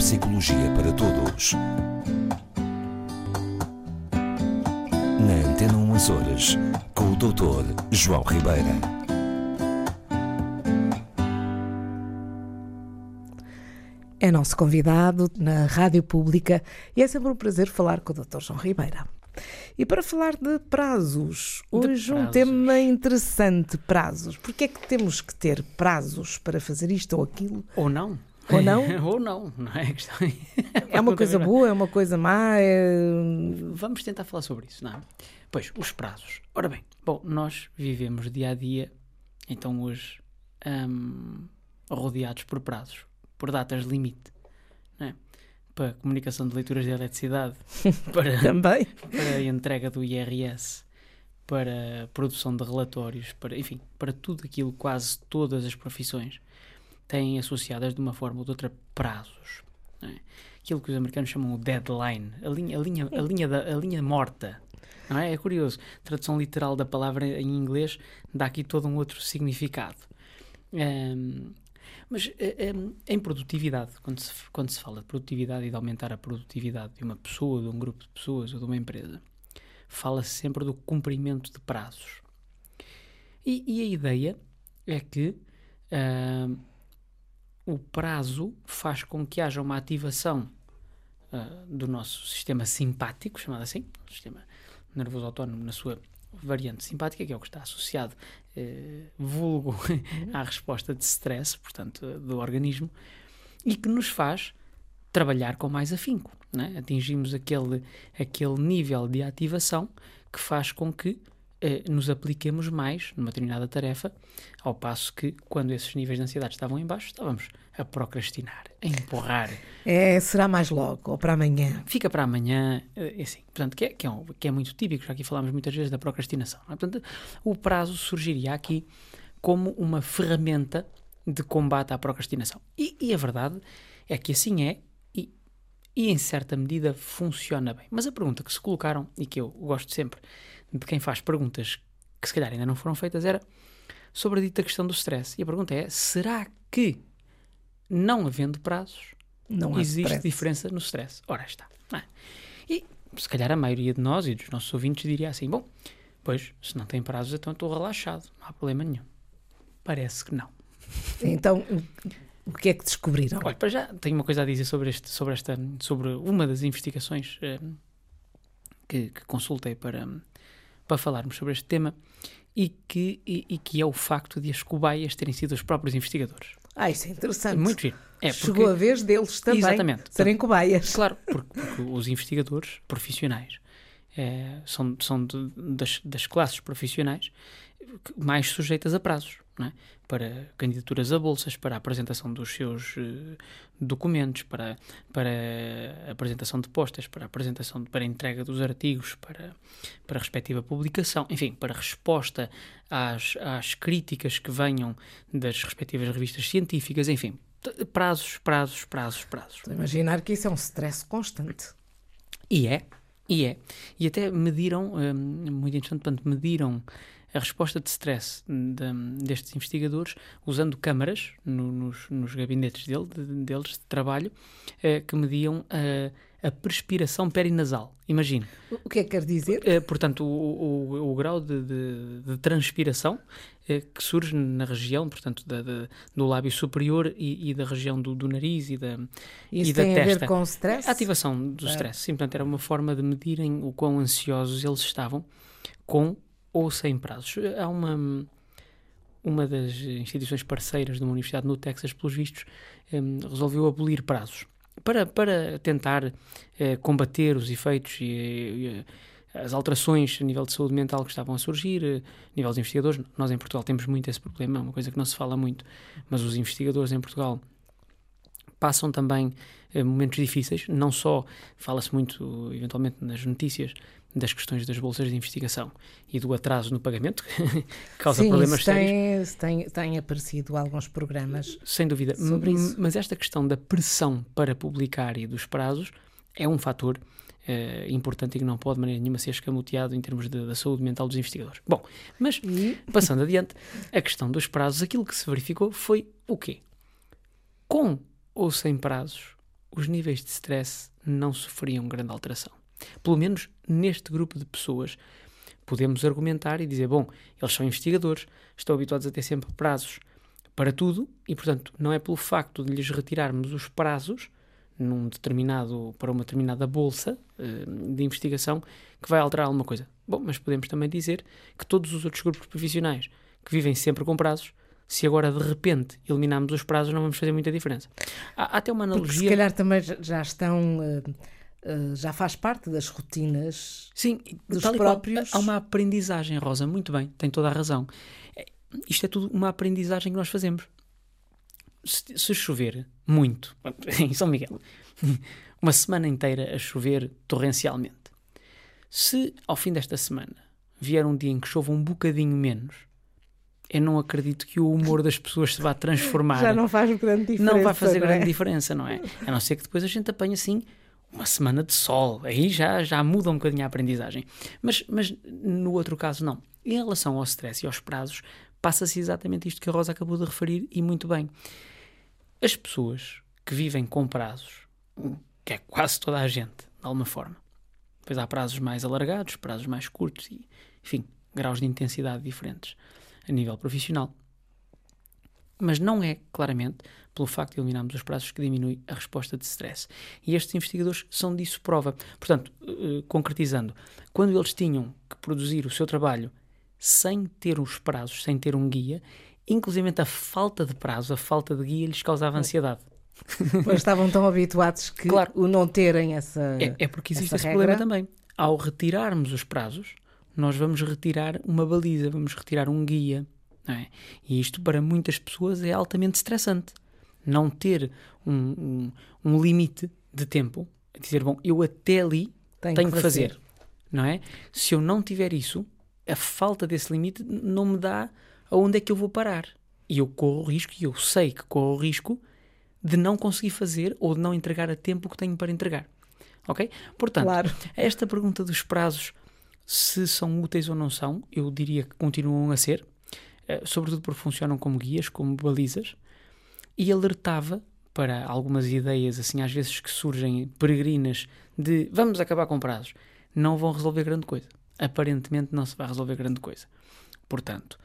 Psicologia para Todos. Na Antena 1 Horas, com o Dr. João Ribeira. É nosso convidado na Rádio Pública e é sempre um prazer falar com o Dr. João Ribeira. E para falar de prazos, hoje um prazos. tema interessante, prazos. Porquê é que temos que ter prazos para fazer isto ou aquilo? Ou não. Ou não? Ou não, não é? A questão É uma coisa boa, é uma coisa má? É... Vamos tentar falar sobre isso, não é? Pois, os prazos. Ora bem, bom, nós vivemos dia a dia, então hoje, hum, rodeados por prazos, por datas limite, não é? Para comunicação de leituras de eletricidade, para, Também? para a entrega do IRS, para produção de relatórios, para, enfim, para tudo aquilo, quase todas as profissões têm associadas de uma forma ou de outra prazos. é? Aquilo que os americanos chamam o deadline, a linha, a linha, a linha, da, a linha morta. Não é? é curioso. Tradução literal da palavra em inglês dá aqui todo um outro significado. Ahm, mas eh, em- produtividade, quando se, quando se fala de produtividade e de aumentar a produtividade de uma pessoa, de um grupo de pessoas ou de uma empresa, fala-se sempre do cumprimento de prazos. E, e a ideia é que o prazo faz com que haja uma ativação ah, do nosso sistema simpático, chamado assim, sistema nervoso autónomo na sua variante simpática, que é o que está associado, eh, vulgo, à resposta de stress, portanto, eh, do organismo, e que nos faz trabalhar com mais afinco. é? Atingimos aquele, aquele nível de ativação que faz com que nos apliquemos mais numa determinada tarefa, ao passo que, quando esses níveis de ansiedade estavam em baixo, estávamos a procrastinar, a empurrar. É, será mais logo ou para amanhã? Fica para amanhã, eh, assim, portanto, que é, que, é um- que é muito típico, já aqui falámos muitas vezes da procrastinação. é? Portanto, o prazo surgiria aqui como uma ferramenta de combate à procrastinação. E, e a verdade é que assim é e, em certa medida, funciona bem. Mas a pergunta que se colocaram, e que eu gosto sempre de quem faz perguntas que se calhar ainda não foram feitas, era sobre a dita questão do stress. E a pergunta é: será que, não havendo prazos, Não existe stress. diferença no stress. Ora está. é? E se calhar a maioria de nós e dos nossos ouvintes diria assim: bom, pois, se não tem prazos, então estou relaxado, não há problema nenhum. Parece que não. Então, o- que é que descobriram? Olha, para já tenho uma coisa a dizer sobre, este, sobre, esta, sobre uma das investigações eh, que, que consultei para, para falarmos sobre este tema e que, e, e que é o facto de as cobaias terem sido os próprios investigadores. Ah, isso é interessante. Muito giro. É, Chegou porque- a vez deles também Exatamente. serem cobaias. Claro, porque, porque os investigadores profissionais eh, são, são de- das, das classes profissionais mais sujeitas a prazos, é? para candidaturas a bolsas, para a apresentação dos seus eh, documentos, para, para a apresentação de postas, para a apresentação, de- para a entrega dos artigos, para, para a respectiva publicação, enfim, para resposta às, às críticas que venham das respectivas revistas científicas, enfim, prazos, prazos, prazos, prazos. Estou a imaginar que isso é um stress constante. E é, e é. E até mediram, hum, muito interessante, portanto, mediram a resposta de stress de- destes investigadores usando câmaras no- nos, nos gabinetes dele, de- deles de trabalho eh, que mediam a, a perspiração perinasal. Imagine. O que é que quer dizer? Eh, portanto, o, o- o grau de, de- de transpiração eh, que surge na região, portanto, da- da- do lábio superior e, e da região do, do nariz e da, Isso e da tem a ver com stress? A ativação do Ah. stress, sim, portanto, era uma forma de medirem o quão ansiosos eles estavam com ou sem prazos. Há uma, uma das instituições parceiras de uma universidade no Texas, pelos vistos, hum, resolveu abolir prazos para, para tentar eh, combater os efeitos e, e, as alterações a nível de saúde mental que estavam a surgir, eh, a nível dos investigadores. Nós em Portugal temos muito esse problema, é uma coisa que não se fala muito, mas os investigadores em Portugal passam também eh, momentos difíceis, não só fala-se muito, eventualmente, nas notícias das questões das bolsas de investigação e do atraso no pagamento, que causa Sim, problemas sérios. tem, tem, aparecido alguns programas. Sem dúvida. Mas esta questão da pressão para publicar e dos prazos é um fator eh, importante e que não pode de maneira nenhuma ser escamoteado em termos de- da saúde mental dos investigadores. Bom, mas passando adiante, a questão dos prazos, aquilo que se verificou foi o quê? Com ou sem prazos, os níveis de stress não sofriam grande alteração. Pelo menos neste grupo de pessoas, podemos argumentar e dizer: bom, eles são investigadores, estão habituados a ter sempre prazos para tudo e, portanto, não é pelo facto de lhes retirarmos os prazos num determinado, para uma determinada bolsa uh, de investigação que vai alterar alguma coisa. Bom, mas podemos também dizer que todos os outros grupos profissionais que vivem sempre com prazos, se agora de repente eliminarmos os prazos, não vamos fazer muita diferença. Há, há até uma analogia. Porque se calhar também já estão. Uh, uh, já faz parte das rotinas Sim, dos próprios. Há uma aprendizagem, Rosa, muito bem, tem toda a razão. É, isto é tudo uma aprendizagem que nós fazemos se, se chover muito, em São Miguel, uma semana inteira a chover torrencialmente, se ao fim desta semana vier um dia em que chova um bocadinho menos, eu não acredito que o humor das pessoas se vá transformar. Já não faz grande diferença. Não vai fazer não grande é? diferença, não é? A não ser que depois a gente apanhe assim uma semana de sol. Aí já, já muda um bocadinho a aprendizagem. Mas, mas no outro caso, não. Em relação ao stress e aos prazos, passa-se exatamente isto que a Rosa acabou de referir e muito bem. As pessoas que vivem com prazos, que é quase toda a gente, de alguma forma, depois há prazos mais alargados, prazos mais curtos e, enfim, graus de intensidade diferentes a nível profissional. Mas não é, claramente, pelo facto de eliminarmos os prazos que diminui a resposta de stress. E estes investigadores são disso prova. Portanto, uh, concretizando, quando eles tinham que produzir o seu trabalho sem ter os prazos, sem ter um guia, inclusive a falta de prazo, a falta de guia lhes causava ansiedade. Pois estavam tão habituados que claro, o não terem essa. É, é porque existe esse regra. problema também. Ao retirarmos os prazos, nós vamos retirar uma baliza, vamos retirar um guia. É? E isto para muitas pessoas é altamente estressante. Não ter um, um, um limite de tempo, dizer, bom, eu até ali tenho, tenho que fazer. fazer. Não é? Se eu não tiver isso, a falta desse limite não me dá aonde é que eu vou parar. E eu corro o risco, e eu sei que corro o risco, de não conseguir fazer ou de não entregar a tempo o que tenho para entregar. Ok? Portanto, claro. esta pergunta dos prazos, se são úteis ou não são, eu diria que continuam a ser, eh, sobretudo porque funcionam como guias, como balizas, e alertava para algumas ideias, assim, às vezes que surgem peregrinas de vamos acabar com prazos, não vão resolver grande coisa. Aparentemente não se vai resolver grande coisa. Portanto,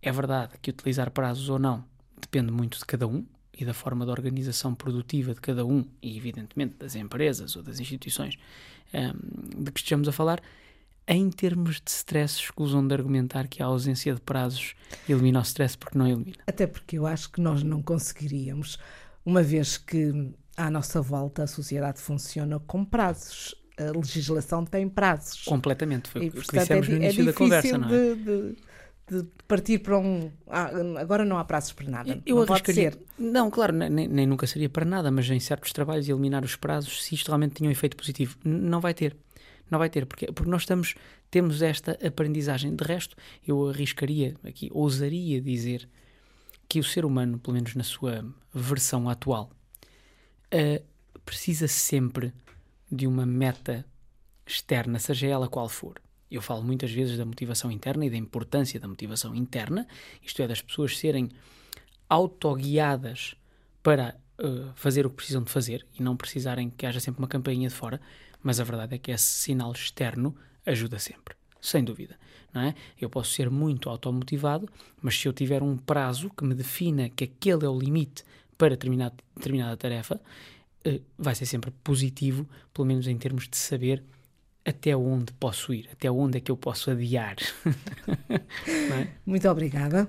é verdade que utilizar prazos ou não depende muito de cada um e da forma de organização produtiva de cada um e, evidentemente, das empresas ou das instituições um, de que estejamos a falar. Em termos de stress, escusam de argumentar que a ausência de prazos elimina o stress porque não elimina. Até porque eu acho que nós não conseguiríamos, uma vez que à nossa volta a sociedade funciona com prazos. A legislação tem prazos. Completamente. Foi o que dissemos é, no início é da conversa, não é? De, de de partir para um. Ah, agora não há prazos para nada. Eu não arriscaria. Não, claro, nem, nem, nunca seria para nada, mas em certos trabalhos eliminar os prazos, se isto realmente tinha um efeito positivo, não vai ter. Não vai ter, porque, porque nós estamos, temos esta aprendizagem. De resto, eu arriscaria aqui, ousaria dizer que o ser humano, pelo menos na sua versão atual, uh, precisa sempre de uma meta externa, seja ela qual for. Eu falo muitas vezes da motivação interna e da importância da motivação interna, isto é, das pessoas serem autoguiadas para uh, fazer o que precisam de fazer e não precisarem que haja sempre uma campainha de fora, mas a verdade é que esse sinal externo ajuda sempre, sem dúvida. Não é? Eu posso ser muito automotivado, mas se eu tiver um prazo que me defina que aquele é o limite para determinada, determinada tarefa, uh, vai ser sempre positivo, pelo menos em termos de saber até onde posso ir, até onde é que eu posso adiar. é? Muito obrigada.